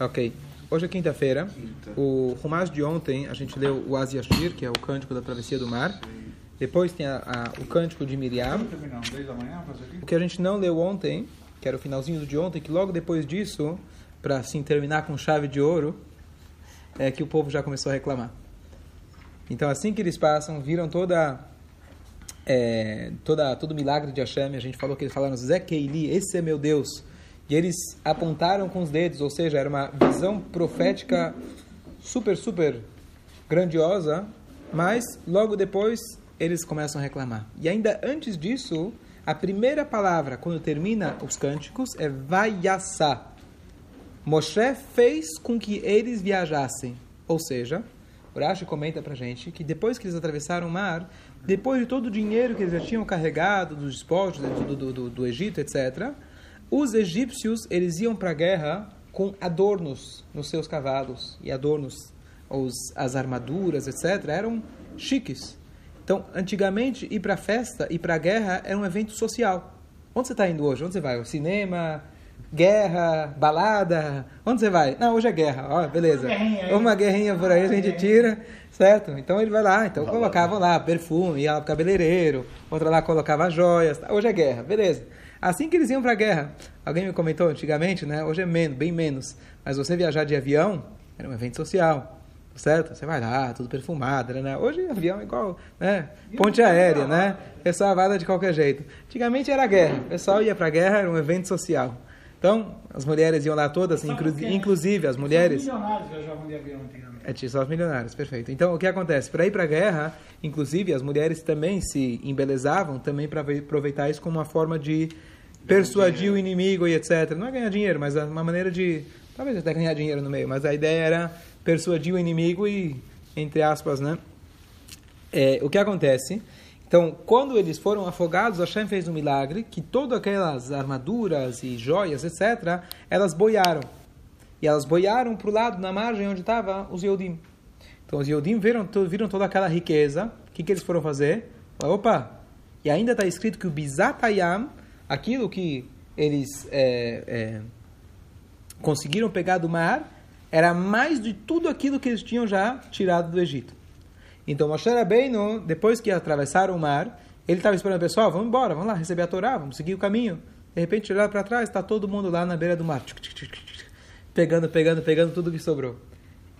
Ok. Hoje é quinta-feira. O Rumash de ontem, a gente leu o Asiashir, que é o cântico da travessia do mar. Depois tem a, a, o cântico de Miriam. O que a gente não leu ontem, que era o finalzinho de ontem, que logo depois disso, para assim terminar com chave de ouro, é que o povo já começou a reclamar. Então, assim que eles passam, viram toda, é, toda todo o milagre de Hashem. A gente falou que eles falaram, Zé Keili, esse é meu Deus. E eles apontaram com os dedos, ou seja, era uma visão profética super, super grandiosa, mas logo depois eles começam a reclamar. E ainda antes disso, a primeira palavra, quando termina os cânticos, é Vaiassá. Moshe fez com que eles viajassem. Ou seja, o Rashi comenta pra gente que depois que eles atravessaram o mar, depois de todo o dinheiro que eles já tinham carregado, dos despojos do, do, do, do Egito, etc., os egípcios, eles iam para a guerra com adornos nos seus cavalos e adornos, os, as armaduras, etc., eram chiques. Então, antigamente, ir para a festa, ir para a guerra era um evento social. Onde você está indo hoje? Onde você vai? O cinema, guerra, balada? Onde você vai? Não, hoje é guerra. Ó, beleza. Uma guerrinha por aí a gente tira, certo? Então ele vai lá. Então colocavam lá perfume, ia lá pro cabeleireiro, outra lá colocava joias. Hoje é guerra, beleza. Assim que eles iam para a guerra. Alguém me comentou antigamente, né? Hoje é menos, bem menos. Mas você viajar de avião era um evento social, certo? Você vai lá, tudo perfumado, né? Hoje avião é igual, né? Ponte aérea, né? Pessoal vai de qualquer jeito. Antigamente era guerra. O pessoal ia para a guerra, era um evento social. Então, as mulheres iam lá todas, inclu inclusive as mulheres. Só os milionários viajavam de avião antigamente. É, só os milionários, perfeito. Então, o que acontece? Para ir para a guerra, inclusive, as mulheres também se embelezavam, também para aproveitar isso como uma forma de persuadir o inimigo e etc. Não é ganhar dinheiro, mas é uma maneira de. Talvez até ganhar dinheiro no meio, mas a ideia era persuadir o inimigo e, entre aspas, né? É, o que acontece? Então, quando eles foram afogados, Hashem fez um milagre que todas aquelas armaduras e joias, etc., elas boiaram. E elas boiaram para o lado, na margem onde estavam os Yodim. Então, os Yodim viram, viram toda aquela riqueza. O que, que eles foram fazer? Opa! E ainda está escrito que o Bizatayam, aquilo que eles é, é, conseguiram pegar do mar, era mais de tudo aquilo que eles tinham já tirado do Egito. Então Moshe Rabbeinu, depois que atravessaram o mar, ele estava esperando o pessoal, vamos embora, vamos lá receber a Torá, vamos seguir o caminho. De repente, olhar para trás, está todo mundo lá na beira do mar, pegando, pegando, pegando tudo que sobrou.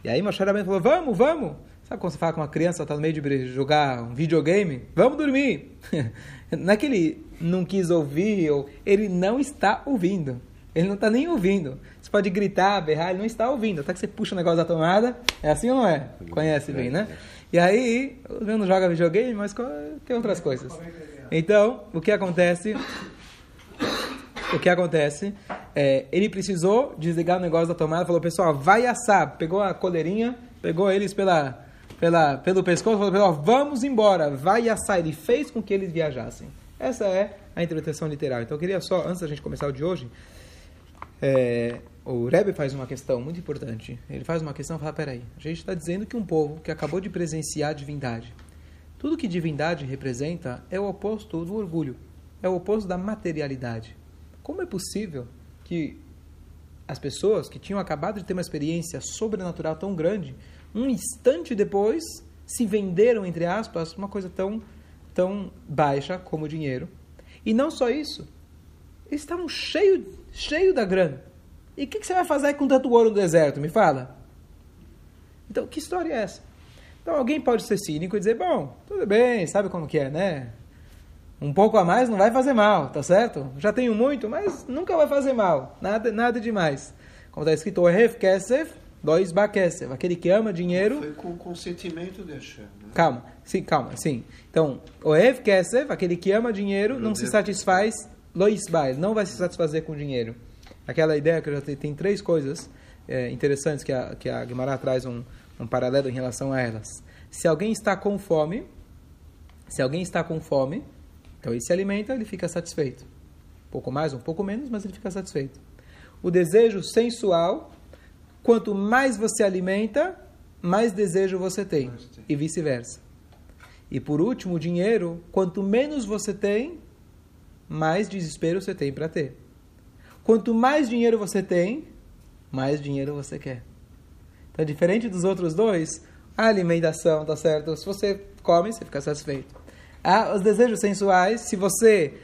E aí Moshe Rabbeinu falou, vamos, vamos. Sabe quando você fala com uma criança, está no meio de jogar um videogame? Vamos dormir. não é que ele não quis ouvir, ou ele não está ouvindo. Ele não está nem ouvindo. Você pode gritar, berrar, ele não está ouvindo. Até que você puxa o negócio da tomada. É assim ou não é? Conhece bem, né? E aí, não joga videogame, mas tem outras coisas. Então, o que acontece? O que acontece? É, ele precisou desligar o negócio da tomada, falou, pessoal, vai assar. Pegou a coleirinha, pegou eles pela, pela, pelo pescoço, falou, vamos embora, vai assar. Ele fez com que eles viajassem. Essa é a interpretação literal. Então, eu queria só, antes da gente começar o de hoje, é, o Rebbe faz uma questão muito importante. Ele faz uma questão e fala: peraí, a gente está dizendo que um povo que acabou de presenciar a divindade, tudo que divindade representa é o oposto do orgulho, é o oposto da materialidade. Como é possível que as pessoas que tinham acabado de ter uma experiência sobrenatural tão grande, um instante depois se venderam, entre aspas, uma coisa tão, tão baixa como o dinheiro? E não só isso, eles estavam cheios cheio da grana. E o que, que, você vai fazer com tanto ouro no deserto? Me fala. Então, que história é essa? Então, alguém pode ser cínico e dizer, bom, tudo bem, sabe como que é, né? Um pouco a mais não vai fazer mal, tá certo? Já tenho muito, mas nunca vai fazer mal. Nada, nada demais. Como está escrito, Ohef Kesef, dois Bakesef. Aquele que ama dinheiro... Foi com o consentimento de Hashem. Né? Calma, sim, calma, sim. Então, Ohef Kesef, aquele que ama dinheiro, não se satisfaz, Loisbai, não vai se satisfazer com dinheiro aquela ideia que eu já tenho, tem três coisas é, interessantes que a, que a Guimarães traz um, um paralelo em relação a elas. Se alguém está com fome, se alguém está com fome, então ele se alimenta, ele fica satisfeito. Um pouco mais, um pouco menos, mas ele fica satisfeito. O desejo sensual, quanto mais você alimenta, mais desejo você tem, e vice-versa. E por último, o dinheiro, quanto menos você tem, mais desespero você tem para ter. Quanto mais dinheiro você tem, mais dinheiro você quer. Então, diferente dos outros dois, a alimentação, tá certo? Se você come, você fica satisfeito. Ah, os desejos sensuais, se você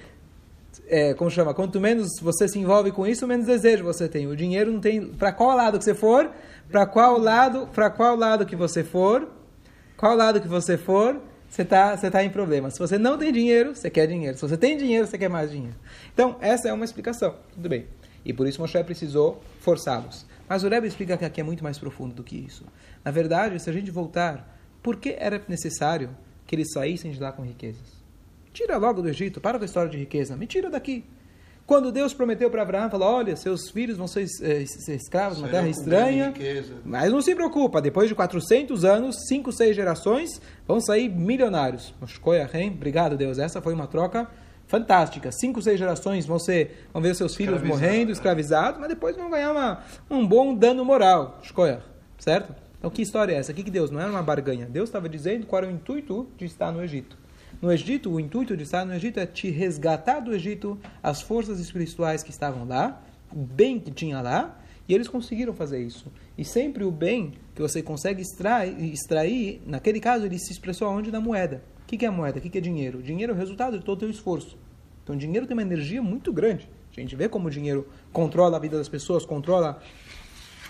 é, como chama, quanto menos você se envolve com isso, menos desejo você tem. O dinheiro não tem, para qual lado que você for, para qual lado, para qual lado que você for, qual lado que você for, você está você tá em problema. Se você não tem dinheiro, você quer dinheiro. Se você tem dinheiro, você quer mais dinheiro. Então, essa é uma explicação. Tudo bem. E por isso Moshe precisou forçá-los. Mas o Rebbe explica que aqui é muito mais profundo do que isso. Na verdade, se a gente voltar, por que era necessário que eles saíssem de lá com riquezas? Tira logo do Egito, para com a história de riqueza, me tira daqui. Quando Deus prometeu para Abraão, falou: Olha, seus filhos vão ser, é, ser escravos numa terra estranha. Mas não se preocupa, depois de 400 anos, 5, 6 gerações, vão sair milionários. Obrigado, Deus. Essa foi uma troca fantástica. 5, 6 gerações vão, ser, vão ver seus filhos morrendo, escravizados, mas depois vão ganhar uma, um bom dano moral. Certo? Então, que história é essa? Aqui que Deus não era uma barganha. Deus estava dizendo qual era o intuito de estar no Egito. No Egito, o intuito de estar no Egito é te resgatar do Egito as forças espirituais que estavam lá, o bem que tinha lá, e eles conseguiram fazer isso. E sempre o bem que você consegue extrair, extrair naquele caso, ele se expressou onde? Na moeda. O que é moeda? O que é dinheiro? Dinheiro é o resultado de todo o teu esforço. Então, dinheiro tem uma energia muito grande. A gente vê como o dinheiro controla a vida das pessoas, controla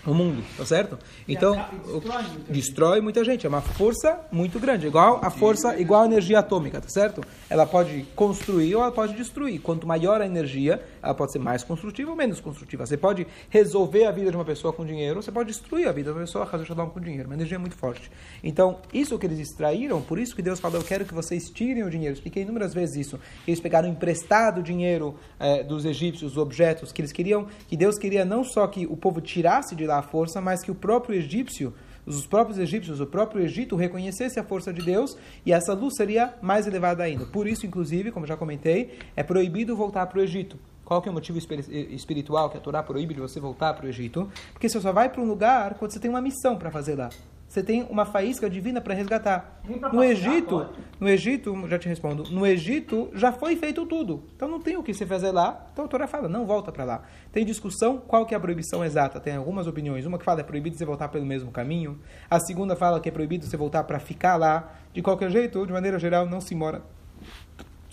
o mundo, tá certo? Então, destrói muita, destrói muita gente. É uma força muito grande, igual a força, igual a energia atômica, tá certo? Ela pode construir ou ela pode destruir. Quanto maior a energia, ela pode ser mais construtiva ou menos construtiva. Você pode resolver a vida de uma pessoa com dinheiro, você pode destruir a vida de uma pessoa com dinheiro. Uma energia muito forte. Então, isso que eles extraíram, por isso que Deus falou, eu quero que vocês tirem o dinheiro. Expliquei inúmeras vezes isso. Eles pegaram emprestado dinheiro é, dos egípcios, os objetos, que eles queriam, que Deus queria não só que o povo tirasse de lá a força, mas que o próprio egípcio, os próprios egípcios, o próprio Egito reconhecesse a força de Deus e essa luz seria mais elevada ainda. Por isso, inclusive, como já comentei, é proibido voltar para o Egito. Qual que é o motivo espiritual que a Torá proíbe de você voltar para o Egito? Porque você só vai para um lugar quando você tem uma missão para fazer lá você tem uma faísca divina para resgatar. No Egito, no Egito, já te respondo, no Egito já foi feito tudo. Então não tem o que você fazer lá. Então a Torá fala, não volta para lá. Tem discussão qual que é a proibição exata. Tem algumas opiniões. Uma que fala é proibido você voltar pelo mesmo caminho. A segunda fala que é proibido você voltar para ficar lá. De qualquer jeito, de maneira geral, não se mora.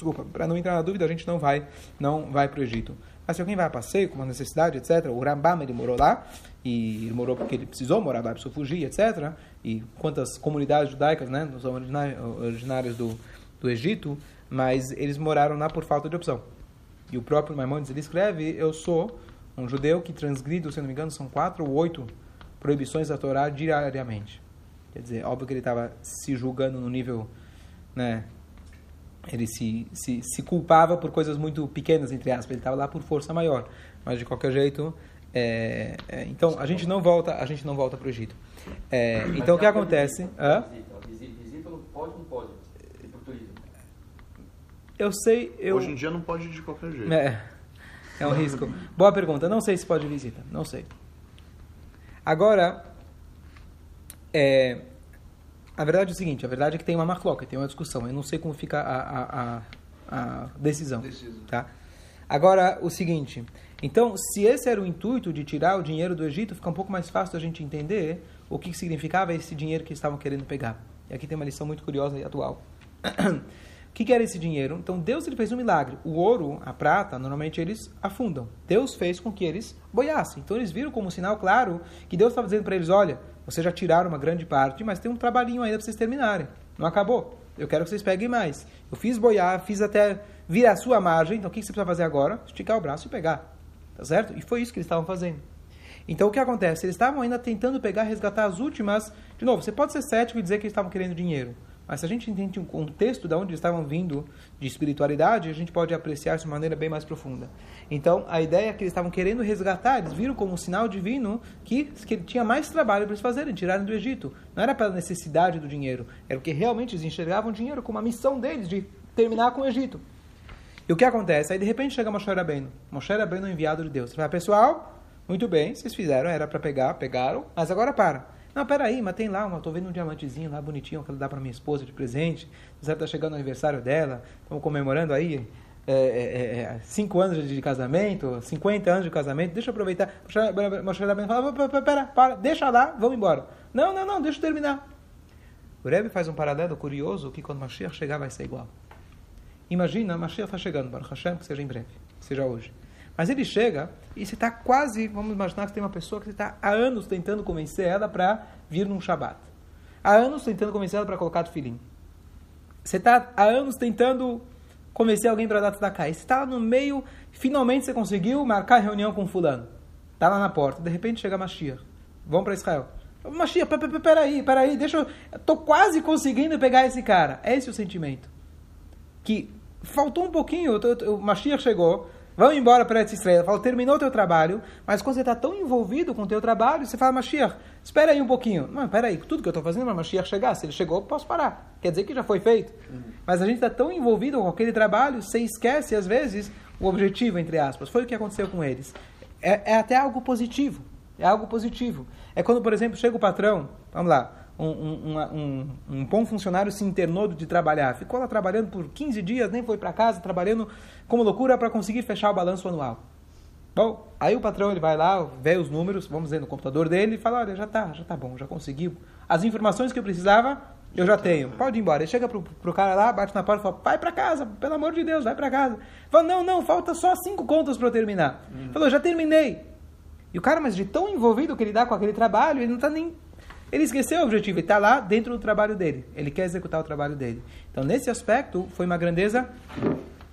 Desculpa, para não entrar na dúvida, a gente não vai, não vai para o Egito. Mas se alguém vai a passeio, com uma necessidade, etc., o Rambam ele morou lá, e ele morou porque ele precisou morar lá, precisou fugir, etc. E quantas comunidades judaicas, né, são originárias do, do Egito, mas eles moraram lá por falta de opção. E o próprio Maimonides ele escreve: Eu sou um judeu que transgrido, se não me engano, são quatro ou oito proibições da Torá diariamente. Quer dizer, óbvio que ele estava se julgando no nível, né, ele se, se, se culpava por coisas muito pequenas, entre aspas, ele estava lá por força maior. Mas de qualquer jeito, é, é, então a gente não volta, a gente não volta para o Egito. É, então o que acontece? Hã? Visita não pode, não pode. Eu sei, eu. Hoje em dia não pode de qualquer jeito. É, é um risco. Boa pergunta. Não sei se pode visita. Não sei. Agora, é, a verdade é o seguinte: a verdade é que tem uma marloca, tem uma discussão. Eu não sei como fica a, a, a, a decisão. Tá? Agora, o seguinte: então, se esse era o intuito de tirar o dinheiro do Egito, fica um pouco mais fácil a gente entender o que significava esse dinheiro que estavam querendo pegar. E aqui tem uma lição muito curiosa e atual. O que, que, era esse dinheiro? Então Deus ele fez um milagre. O ouro, a prata, normalmente eles afundam. Deus fez com que eles boiassem. Então eles viram como um sinal claro que Deus estava dizendo para eles: olha, vocês já tiraram uma grande parte, mas tem um trabalhinho ainda para vocês terminarem. Não acabou. Eu quero que vocês peguem mais. Eu fiz boiar, fiz até vir a sua margem. Então o que você precisa fazer agora? Esticar o braço e pegar. Tá certo? E foi isso que eles estavam fazendo. Então o que acontece? Eles estavam ainda tentando pegar, resgatar as últimas. De novo, você pode ser cético e dizer que eles estavam querendo dinheiro. Mas se a gente entende um contexto de onde estavam vindo de espiritualidade, a gente pode apreciar de maneira bem mais profunda. Então, a ideia é que eles estavam querendo resgatar, eles viram como um sinal divino que, que tinha mais trabalho para eles fazerem, tirarem do Egito. Não era pela necessidade do dinheiro, era porque realmente eles enxergavam o dinheiro como a missão deles de terminar com o Egito. E o que acontece? Aí de repente chega Moshe Rabbeinu. Moshe Rabbeinu é enviado de Deus. Ele fala, pessoal, muito bem, vocês fizeram, era para pegar, pegaram, mas agora para. Não, peraí, mas tem lá, uma, tô vendo um diamantezinho lá bonitinho que ela dá para minha esposa de presente. Você tá chegando o aniversário dela, estamos comemorando aí é, é, é, cinco anos de casamento, 50 anos de casamento, deixa eu aproveitar. Moshe Rabbeinu fala, pera, para, deixa lá, vamos embora. Não, não, não, deixa eu terminar. O Rebbe faz um paralelo curioso que quando Mashiach chegar vai ser igual. Imagina, Mashiach está chegando, Baruch Hashem, que seja em breve, que seja hoje. Mas ele chega e você está quase, vamos imaginar que tem uma pessoa que você está há anos tentando convencer ela para vir num Shabat. Há anos tentando convencer ela para colocar filim. Você está há anos tentando convencer alguém para dar tzedakah. E você está no meio, finalmente você conseguiu marcar reunião com fulano. Está lá na porta, de repente chega Mashiach. Vamos para Israel. Mashiach, peraí, peraí, deixa eu... Estou quase conseguindo pegar esse cara. É esse o sentimento. Que faltou um pouquinho, o Mashiach chegou, vamos embora para essa estrela. Fala, terminou o teu trabalho, mas quando você está tão envolvido com o teu trabalho, você fala, Mashiach, espera aí um pouquinho. Não, espera aí, tudo que eu estou fazendo para Mashiach chegar, se ele chegou, posso parar. Quer dizer que já foi feito. Uhum. Mas a gente está tão envolvido com aquele trabalho, você esquece, às vezes, o objetivo, entre aspas. Foi o que aconteceu com eles. É, é até algo positivo. É algo positivo. É quando, por exemplo, chega o patrão, vamos lá, um, um, um, um, bom funcionário se internou de trabalhar, ficou lá trabalhando por 15 dias, nem foi para casa, trabalhando como loucura para conseguir fechar o balanço anual. Bom, aí o patrão ele vai lá, vê os números, vamos dizer, no computador dele e fala, olha, já tá, já tá bom, já conseguiu. As informações que eu precisava, eu já tenho. Pode ir embora. Ele chega pro, pro cara lá, bate na porta e fala, vai para casa, pelo amor de Deus, vai para casa. Fala, não, não, falta só cinco contas para eu terminar. Hum. Falou, já terminei. E o cara, mas de tão envolvido que ele dá com aquele trabalho, ele não está nem ele esqueceu o objetivo, ele está lá dentro do trabalho dele. Ele quer executar o trabalho dele. Então, nesse aspecto, foi uma grandeza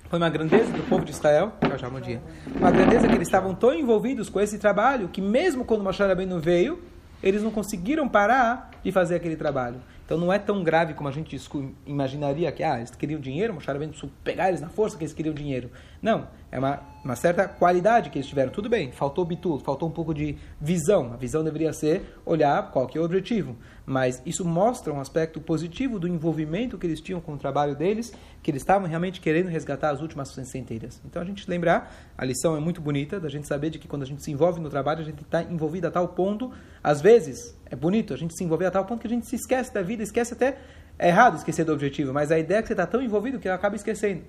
foi uma grandeza do povo de Israel, já bom dia. Uma grandeza que eles estavam tão envolvidos com esse trabalho que mesmo quando Moshe Rabbeinu veio, eles não conseguiram parar de fazer aquele trabalho. Então não é tão grave como a gente imaginaria que ah, eles queriam dinheiro, Moshe Rabbeinu pegar eles na força que eles queriam dinheiro. Não, é uma, uma certa qualidade que eles tiveram. Tudo bem, faltou bitul, faltou um pouco de visão. A visão deveria ser olhar qual que é o objetivo. Mas isso mostra um aspecto positivo do envolvimento que eles tinham com o trabalho deles, que eles estavam realmente querendo resgatar as últimas centelhas. Então a gente lembrar, a lição é muito bonita, da gente saber de que quando a gente se envolve no trabalho, a gente está envolvido a tal ponto, às vezes, é bonito a gente se envolver a tal ponto que a gente se esquece da vida, esquece até, é errado esquecer do objetivo, mas a ideia é que você está tão envolvido que acaba esquecendo.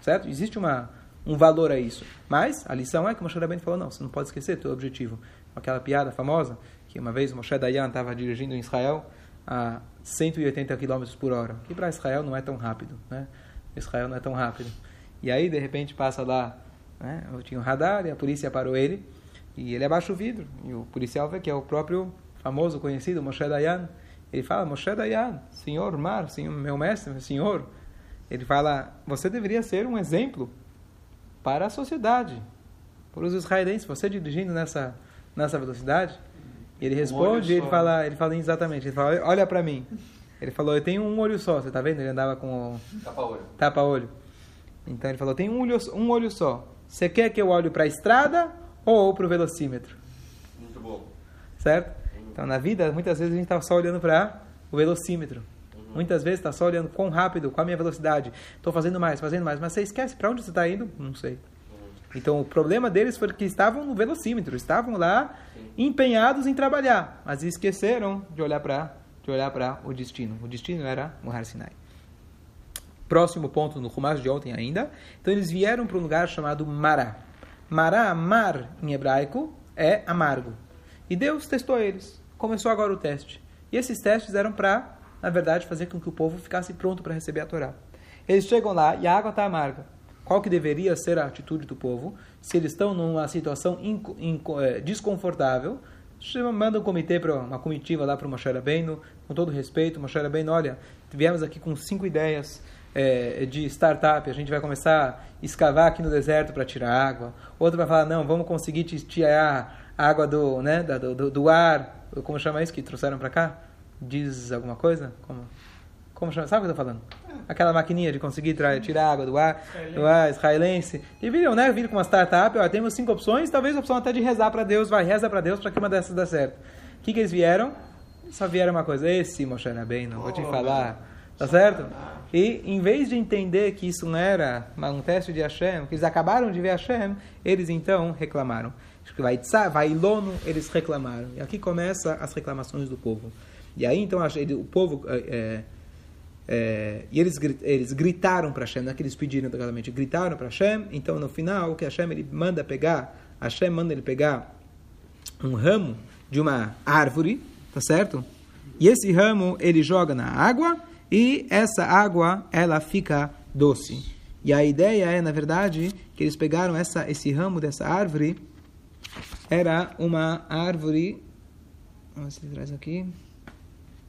Certo? Existe uma um valor a isso. Mas a lição é que o Moshe Rabbeinu falou, não, você não pode esquecer teu objetivo. Aquela piada famosa, que uma vez o Moshe Dayan estava dirigindo em Israel a 180 km por hora, que para Israel não é tão rápido, né? Israel não é tão rápido. E aí, de repente, passa lá, né? Eu tinha um radar e a polícia parou ele, e ele abaixa o vidro, e o policial vê que é o próprio famoso, conhecido Moshe Dayan. Ele fala, Moshe Dayan, senhor mar, senhor, meu mestre, meu senhor. Ele fala, você deveria ser um exemplo para a sociedade, para os israelenses. Você dirigindo nessa, nessa velocidade, ele responde, um ele fala, ele fala exatamente, ele fala, olha para mim. Ele falou, eu tenho um olho só, você está vendo? Ele andava com tapa-olho. Tapa-olho. Então ele falou, tem um olho, um olho só. Você quer que eu olhe para a estrada ou para o velocímetro? Muito bom. Certo? Então na vida, muitas vezes a gente está só olhando para o velocímetro. Muitas vezes está só olhando quão rápido, qual a minha velocidade. Estou fazendo mais, fazendo mais. Mas você esquece para onde você está indo? Não sei. Então o problema deles foi que estavam no velocímetro, estavam lá empenhados em trabalhar, mas esqueceram de olhar para de olhar para o destino. O destino era o Sinai. Próximo ponto no Rumash de ontem ainda. Então eles vieram para um lugar chamado Mará. Mará, mar em hebraico, é amargo. E Deus testou eles. Começou agora o teste. E esses testes eram para na verdade, fazer com que o povo ficasse pronto para receber a Torá. Eles chegam lá e a água está amarga. Qual que deveria ser a atitude do povo? Se eles estão numa situação é, desconfortável, manda um comitê para uma comitiva lá para o Moshe Rabbeinu, com todo respeito, Moshe Rabbeinu, olha, viemos aqui com cinco ideias é, de startup, a gente vai começar a escavar aqui no deserto para tirar água. Outro vai falar, não, vamos conseguir tirar água do, né, do, do, do ar, como chama isso que trouxeram para cá? Diz alguma coisa? Como, como chama? Sabe o que eu estou falando? Aquela maquininha de conseguir tirar água do ar, do ar israelense. E viram, né? Viram com uma startup, ó, temos cinco opções, talvez a opção até de rezar para Deus, vai, reza para Deus para que uma dessas dê certo. O que, que eles vieram? Só vieram uma coisa, esse Moshe bem, não vou te oh, falar. Tá certo? E em vez de entender que isso não era um teste de Hashem, que eles acabaram de ver Hashem, eles então reclamaram. Vai vai lono, eles reclamaram. E aqui começa as reclamações do povo. E aí, então, o povo é, É, e eles, eles gritaram para Hashem, não é que eles pediram realmente, gritaram para Hashem. Então, no final, o que Hashem ele manda pegar, Hashem manda ele pegar um ramo de uma árvore, tá certo? E esse ramo ele joga na água e essa água ela fica doce. E a ideia é, na verdade, que eles pegaram essa, esse ramo dessa árvore, era uma árvore. Vamos ver se ele traz aqui.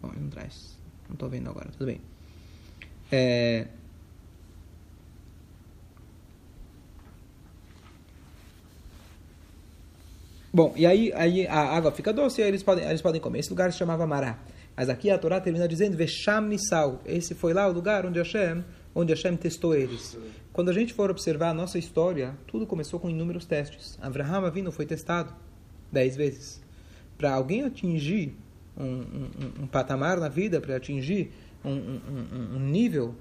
Bom, não traz. Não estou vendo agora, tudo bem. É... Bom, e aí, aí a água fica doce e eles podem, eles podem comer. Esse lugar se chamava Mará. Mas aqui a Torá termina dizendo Vesham Nisal. Esse foi lá o lugar onde Hashem, onde Hashem testou eles. Quando a gente for observar a nossa história, tudo começou com inúmeros testes. Abraham vindo foi testado dez vezes. Para alguém atingir um, um, um, patamar na vida, para atingir um, nível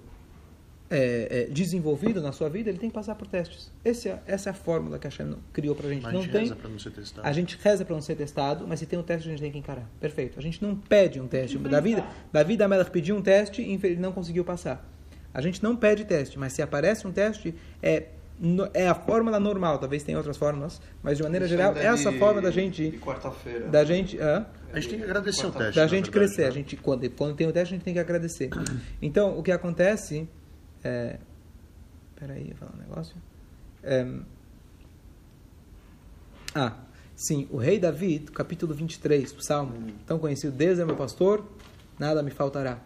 é, é, desenvolvido na sua vida, ele tem que passar por testes. Esse é, essa é a fórmula que a Hashem criou para a gente. Mas não a gente tem, reza para não ser testado. A gente reza para não ser testado, mas se tem um teste, a gente tem que encarar. Perfeito. A gente não pede um teste. Davi, Davi da Melach pediu um teste e ele não conseguiu passar. A gente não pede teste, mas se aparece um teste, é, é a fórmula normal. Talvez tenha outras fórmulas, mas de maneira geral, ainda essa de- forma da gente. De quarta-feira. Da gente. hã? A gente tem que agradecer o teste. da gente verdade, crescer. né? A gente, quando, quando tem o teste, a gente tem que agradecer. Então, o que acontece é. Peraí, eu vou falar um negócio. É, ah, sim, o rei Davi, capítulo 23 do Salmo, tão conhecido, Deus é meu pastor, nada me faltará.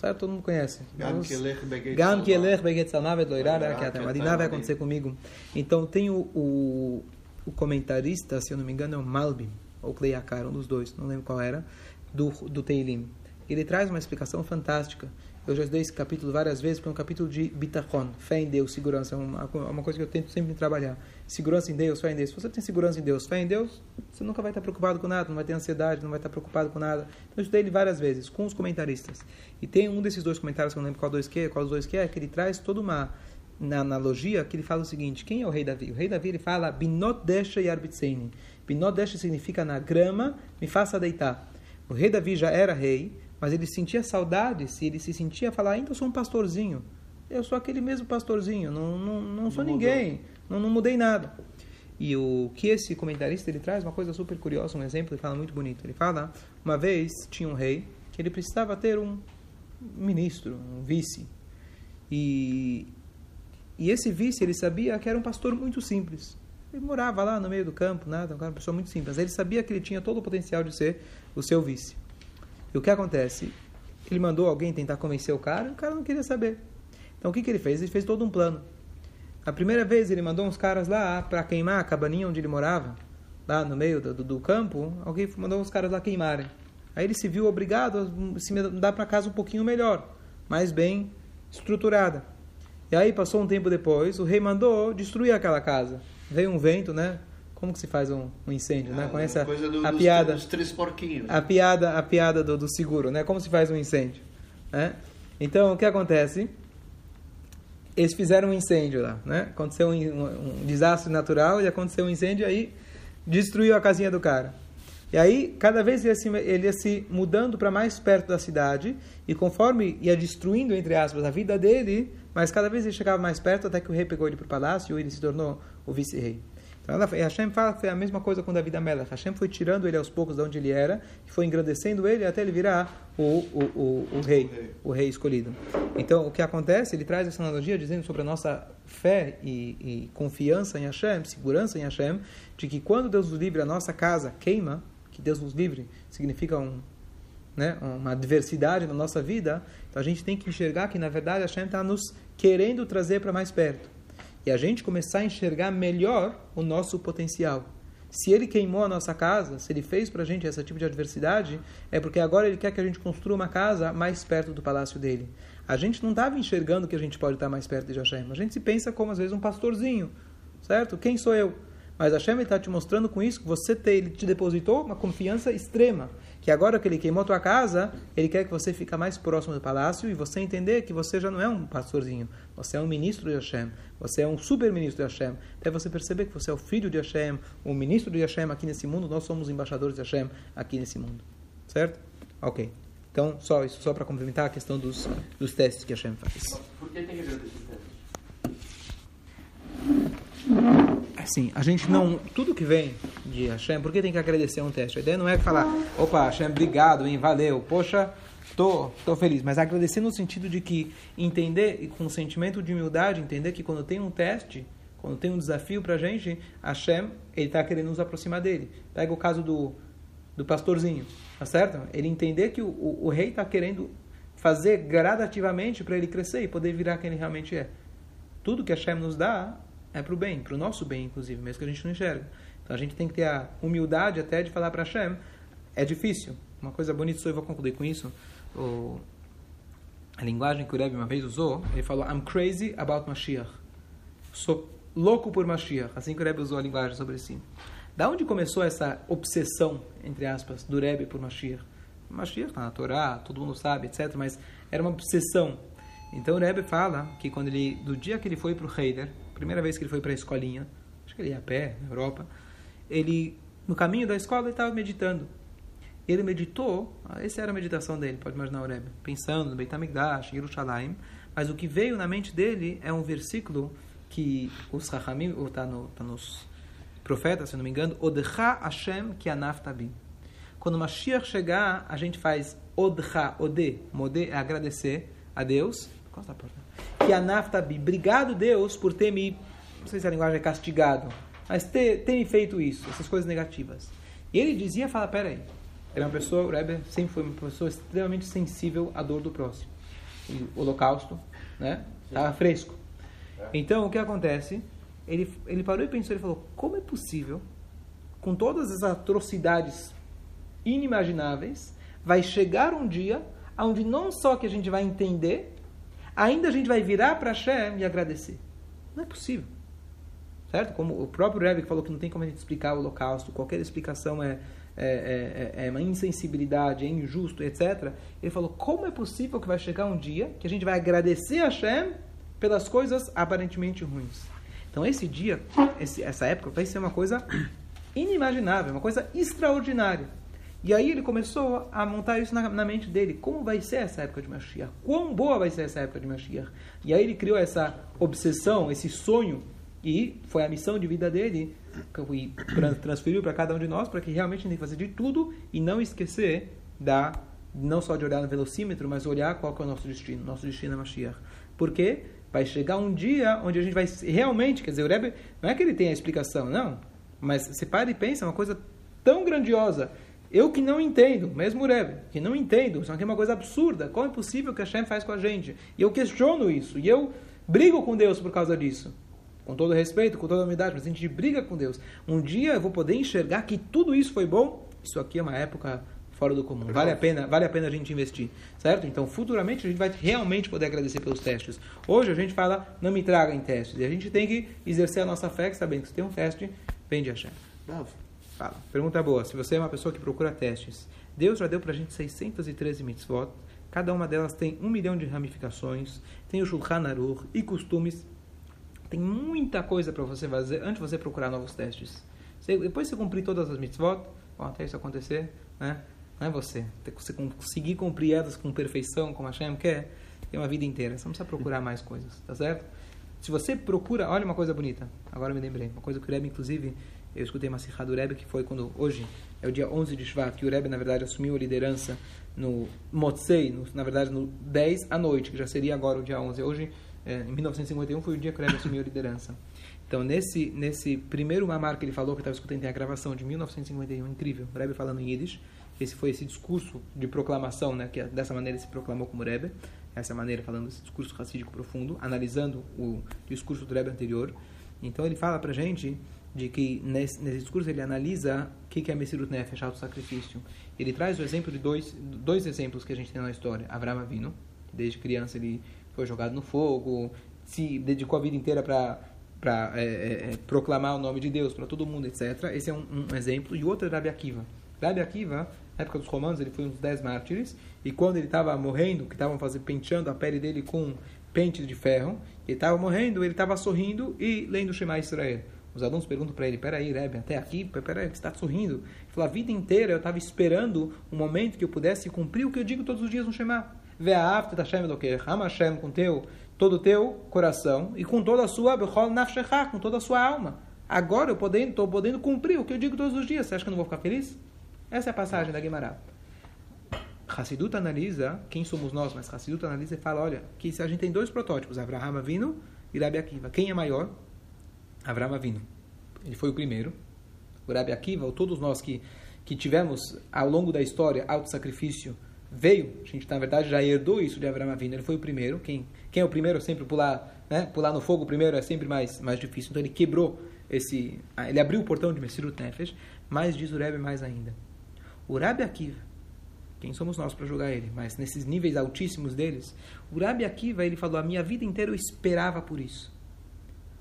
Certo? Todo mundo conhece. Gam kelech begeit Gam salva. kelech begeit salva et loirá, Loirá, que até que Madinah até vai acontecer comigo. Então, tem o, o, o comentarista, se eu não me engano, é o Malbim, ou Cleiakar, um dos dois, não lembro qual era, do, do Teilim. Ele traz uma explicação fantástica. Eu já estudei esse capítulo várias vezes, porque é um capítulo de bitachon, fé em Deus, segurança. É uma, uma coisa que eu tento sempre trabalhar. Segurança em Deus, fé em Deus. Se você tem segurança em Deus, fé em Deus, você nunca vai estar preocupado com nada, não vai ter ansiedade, não vai estar preocupado com nada. Então, eu estudei ele várias vezes, com os comentaristas. E tem um desses dois comentários, que eu não lembro qual, dois que é, qual dos dois que é, que ele traz toda uma na analogia que ele fala o seguinte: quem é o rei Davi? O rei Davi ele fala Binot desha yarbitseni. Binot desha significa na grama me faça deitar. O rei Davi já era rei, mas ele sentia saudades e ele se sentia falar: ainda sou um pastorzinho. Eu sou aquele mesmo pastorzinho, não, não, não sou Não ninguém, não, não mudei nada. E o que esse comentarista ele traz uma coisa super curiosa, um exemplo, ele fala muito bonito. Ele fala: uma vez tinha um rei que ele precisava ter um ministro, um vice. E e esse vice, ele sabia que era um pastor muito simples. Ele morava lá no meio do campo, nada, uma pessoa muito simples. Mas ele sabia que ele tinha todo o potencial de ser o seu vice. E o que acontece? Ele mandou alguém tentar convencer o cara e o cara não queria saber. Então o que, que ele fez? Ele fez todo um plano. A primeira vez ele mandou uns caras lá para queimar a cabaninha onde ele morava, lá no meio do, do, campo. Alguém mandou uns caras lá queimarem. Aí ele se viu obrigado a se mudar para casa um pouquinho melhor, mais bem estruturada. E aí passou um tempo depois, o rei mandou destruir aquela casa. Veio um vento, né? Como que se faz um, um incêndio, né? Ah, Conhece a, coisa do- a dos, piada? Dos três porquinhos. a piada a piada do, do seguro, né? Como se faz um incêndio, né? Então, o que acontece? Eles fizeram um incêndio lá, né? Aconteceu um, um- um desastre natural e aconteceu um incêndio aí destruiu a casinha do cara. E aí, cada vez ele ia se, ele ia se mudando para mais perto da cidade e conforme ia destruindo, entre aspas, a vida dele, mas cada vez ele chegava mais perto até que o rei pegou ele para o palácio e ele se tornou o vice-rei. Então, ela, Hashem foi a mesma coisa com Davi da Melech. Hashem foi tirando ele aos poucos de onde ele era, e foi engrandecendo ele até ele virar o, o, o, o rei, o rei escolhido. Então, o que acontece? Ele traz essa analogia dizendo sobre a nossa fé e, e confiança em Hashem, segurança em Hashem, de que quando Deus nos livre, a nossa casa queima, que Deus nos livre significa um, né, uma adversidade na nossa vida, então a gente tem que enxergar que, na verdade, Hashem está nos querendo trazer para mais perto. E a gente começar a enxergar melhor o nosso potencial. Se ele queimou a nossa casa, se ele fez para a gente esse tipo de adversidade, é porque agora ele quer que a gente construa uma casa mais perto do palácio dele. A gente não estava enxergando que a gente pode estar mais perto de Hashem. A gente se pensa como, às vezes, um pastorzinho, certo? Quem sou eu? Mas Hashem está te mostrando com isso que você te, ele te depositou uma confiança extrema. Que agora que ele queimou tua casa, ele quer que você fique mais próximo do palácio e você entender que você já não é um pastorzinho. Você é um ministro de Hashem. Você é um super ministro de Hashem. Até você perceber que você é o filho de Hashem, o ministro de Hashem aqui nesse mundo. Nós somos embaixadores de Hashem aqui nesse mundo. Certo? Ok. Então, só isso, só para complementar a questão dos, dos testes que Hashem faz. Por que tem que agradecer testes? Assim, a gente não. Tudo que vem de Hashem, por que tem que agradecer um teste? A ideia não é falar, opa, Hashem, obrigado, hein, valeu, poxa, tô, tô feliz. Mas agradecer no sentido de que entender, com um sentimento de humildade, entender que quando tem um teste, quando tem um desafio pra gente, Hashem, ele está querendo nos aproximar dele. Pega o caso do, do pastorzinho, tá certo? Ele entender que o, o, o rei está querendo fazer gradativamente para ele crescer e poder virar quem ele realmente é. Tudo que Hashem nos dá é para o bem, para o nosso bem, inclusive, mesmo que a gente não enxerga. Então a gente tem que ter a humildade até de falar para Hashem. É difícil. Uma coisa bonita, só eu vou concluir com isso. O, a linguagem que o Rebbe uma vez usou, ele falou: I'm crazy about Mashiach. Sou louco por Mashiach. Assim que o Rebbe usou a linguagem sobre si. Da onde começou essa obsessão, entre aspas, do Rebbe por Mashiach? Mashiach está na Torá, todo mundo sabe, etc. Mas era uma obsessão. Então o Rebbe fala que quando ele, do dia que ele foi para o Heider, primeira vez que ele foi para a escolinha, acho que ele ia a pé, na Europa, ele, no caminho da escola, ele estava meditando. Ele meditou, ah, essa era a meditação dele, pode imaginar o Rebbe, pensando no Beit HaMikdash, Yerushalayim, mas o que veio na mente dele é um versículo que os Rahamim, está no, tá nos profetas, se não me engano, Odcha Hashem ki anaftabi. Quando Mashiach chegar, a gente faz Odcha, Ode, Mode é agradecer a Deus. Porta que a naftabi, obrigado Deus por ter me, não sei se a linguagem é castigado, mas ter, ter me feito isso, essas coisas negativas. E ele dizia, fala, peraí, era uma pessoa, o Rebbe sempre foi uma pessoa extremamente sensível à dor do próximo. O holocausto, né, estava fresco. Então, o que acontece? Ele, ele parou e pensou, ele falou, como é possível, com todas as atrocidades inimagináveis, vai chegar um dia onde não só que a gente vai entender, ainda a gente vai virar para Hashem e agradecer. Não é possível. Certo? Como o próprio Rebbe falou que não tem como a gente explicar o holocausto, qualquer explicação é, é, é, é uma insensibilidade, é injusto, etc. Ele falou, como é possível que vai chegar um dia que a gente vai agradecer a Hashem pelas coisas aparentemente ruins? Então esse dia, esse, essa época vai ser uma coisa inimaginável, uma coisa extraordinária. E aí ele começou a montar isso na, na, mente dele. Como vai ser essa época de Mashiach? Quão boa vai ser essa época de Mashiach? E aí ele criou essa obsessão, esse sonho, e foi a missão de vida dele, e transferiu para cada um de nós, para que realmente a gente tem que fazer de tudo e não esquecer da não só de olhar no velocímetro, mas olhar qual é o nosso destino. Nosso destino é Mashiach. Porque vai chegar um dia onde a gente vai realmente, quer dizer, o Rebbe, não é que ele tenha a explicação, não, mas você para e pensa, é uma coisa tão grandiosa eu que não entendo, mesmo o Rebbe, que não entendo, isso aqui é uma coisa absurda. Como é possível que a Hashem faz com a gente? E eu questiono isso. E eu brigo com Deus por causa disso. Com todo respeito, com toda humildade, mas a gente briga com Deus. Um dia eu vou poder enxergar que tudo isso foi bom. Isso aqui é uma época fora do comum. Vale a pena, vale a pena a gente investir, certo? Então, futuramente a gente vai realmente poder agradecer pelos testes. Hoje a gente fala, não me traga em testes. E a gente tem que exercer a nossa fé, que sabendo que se tem um teste, vem de Hashem. Bravo. Fala. Pergunta boa. Se você é uma pessoa que procura testes, Deus já deu para a gente 613 mitzvot. Cada uma delas tem um milhão de ramificações. Tem o Shulchan Aruch e costumes. Tem muita coisa para você fazer antes de você procurar novos testes. Depois você cumprir todas as mitzvot, bom, até isso acontecer, né? Não é você. Você conseguir cumprir elas com perfeição, como a Hashem quer, tem uma vida inteira. Você não precisa procurar mais coisas, tá certo? Se você procura, olha uma coisa bonita. Agora me lembrei. Uma coisa que o Rebbe, inclusive, eu escutei uma sirra do Rebbe, que foi quando, hoje, é o dia 11 de Shvat, que o Rebbe, na verdade, assumiu a liderança no Motzei, no, na verdade, no 10 à noite, que já seria agora o dia 11. Hoje, é, em 1951, foi o dia que o Rebbe assumiu a liderança. Então, nesse, nesse primeiro mamar que ele falou, que eu estava escutando, tem a gravação de 1951, incrível, o Rebbe falando em Yiddish, esse foi esse discurso de proclamação, né, que é dessa maneira ele se proclamou como Rebbe, essa maneira, falando esse discurso racídico profundo, analisando o discurso do Rebbe anterior. Então, ele fala para gente de que nesse, nesse discurso ele analisa o que, que é Messirut Nefesh, auto-sacrifício. Ele traz o exemplo de dois, dois exemplos que a gente tem na história. Avraham Avinu, desde criança ele foi jogado no fogo, se dedicou a vida inteira para para é, é, é, proclamar o nome de Deus para todo mundo, etc. Esse é um, um, exemplo. E outro é Rabi Akiva. Rabi Akiva, na época dos romanos, ele foi um dos dez mártires. E quando ele estava morrendo, que estavam penteando a pele dele com pentes de ferro, ele estava morrendo, ele estava sorrindo e lendo o Shema Israel. Os alunos perguntam para ele, peraí, Rebbe, até aqui, peraí, você está sorrindo. falou, a vida inteira eu estava esperando um momento que eu pudesse cumprir o que eu digo todos os dias no Shema. Ve'ahavta Hashem Elokecha, ama Hashem com teu, todo o teu coração e com toda a sua, com toda a sua alma. Agora eu estou podendo, podendo cumprir o que eu digo todos os dias. Você acha que eu não vou ficar feliz? Essa é a passagem da Guimarães. Hassidut analisa, quem somos nós, mas Hassidut analisa e fala, olha, que se a gente tem dois protótipos, Avraham Avinu e Rabi Akiva. Quem é maior? Avraham Avinu. Ele foi o primeiro. O Rabi Akiva, ou todos nós que, que tivemos ao longo da história auto-sacrifício, veio, a gente na verdade já herdou isso de Avraham Avinu, ele foi o primeiro. Quem, quem é o primeiro sempre pular, né? pular no fogo primeiro é sempre mais, mais difícil. Então ele quebrou esse, ele abriu o portão de Messirut Nefesh, mais diz o Rebbe mais ainda. O Rabi Akiva, quem somos nós para julgar ele? Mas nesses níveis altíssimos deles, o Rabi Akiva, ele falou, a minha vida inteira eu esperava por isso.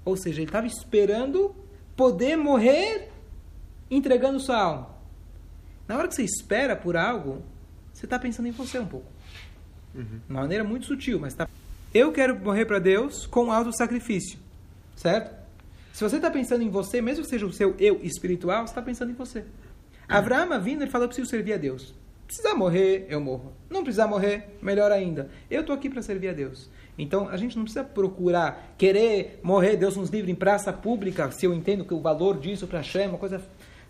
Ou seja, ele estava esperando poder morrer entregando sua alma. Na hora que você espera por algo, você está pensando em você um pouco. Uhum. De uma maneira muito sutil, mas está... Eu quero morrer para Deus com alto sacrifício. Certo? Se você está pensando em você, mesmo que seja o seu eu espiritual, você está pensando em você. Abraão vindo, ele falou, eu preciso servir a Deus. Precisar morrer, eu morro. Não precisar morrer, melhor ainda. Eu estou aqui para servir a Deus. Então, a gente não precisa procurar, querer morrer, Deus nos livre em praça pública, se eu entendo que o valor disso para Hashem é uma coisa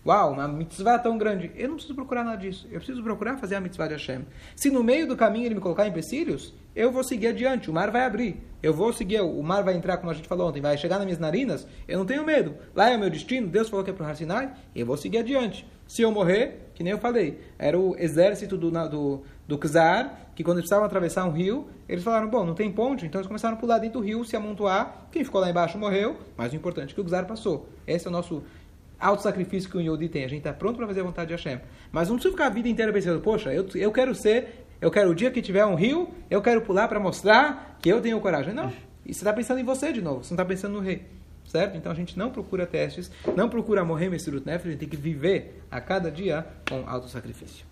Uau, uma mitzvah tão grande. Eu não preciso procurar nada disso. Eu preciso procurar fazer a mitzvah de Hashem. Se no meio do caminho ele me colocar empecilhos, eu vou seguir adiante. O mar vai abrir. Eu vou seguir. O mar vai entrar, como a gente falou ontem, vai chegar nas minhas narinas. Eu não tenho medo. Lá é o meu destino. Deus falou que é para o Sinai. Eu vou seguir adiante. Se eu morrer, que nem eu falei, era o exército do, do, do Czar, que quando eles precisavam atravessar um rio, eles falaram, bom, não tem ponte, então eles começaram a pular dentro do rio, se amontoar. Quem ficou lá embaixo morreu, mas o importante é que o Czar passou. Esse é o nosso auto-sacrifício que o Yodi tem. A gente está pronto para fazer a vontade de Hashem. Mas não precisa ficar a vida inteira pensando, poxa, eu, eu quero ser, eu quero o dia que tiver um rio, eu quero pular para mostrar que eu tenho coragem. Não. E você está pensando em você de novo, você não está pensando no rei. Certo? Então a gente não procura testes, não procura morrer Messirut Nefesh, a gente tem que viver a cada dia com auto-sacrifício.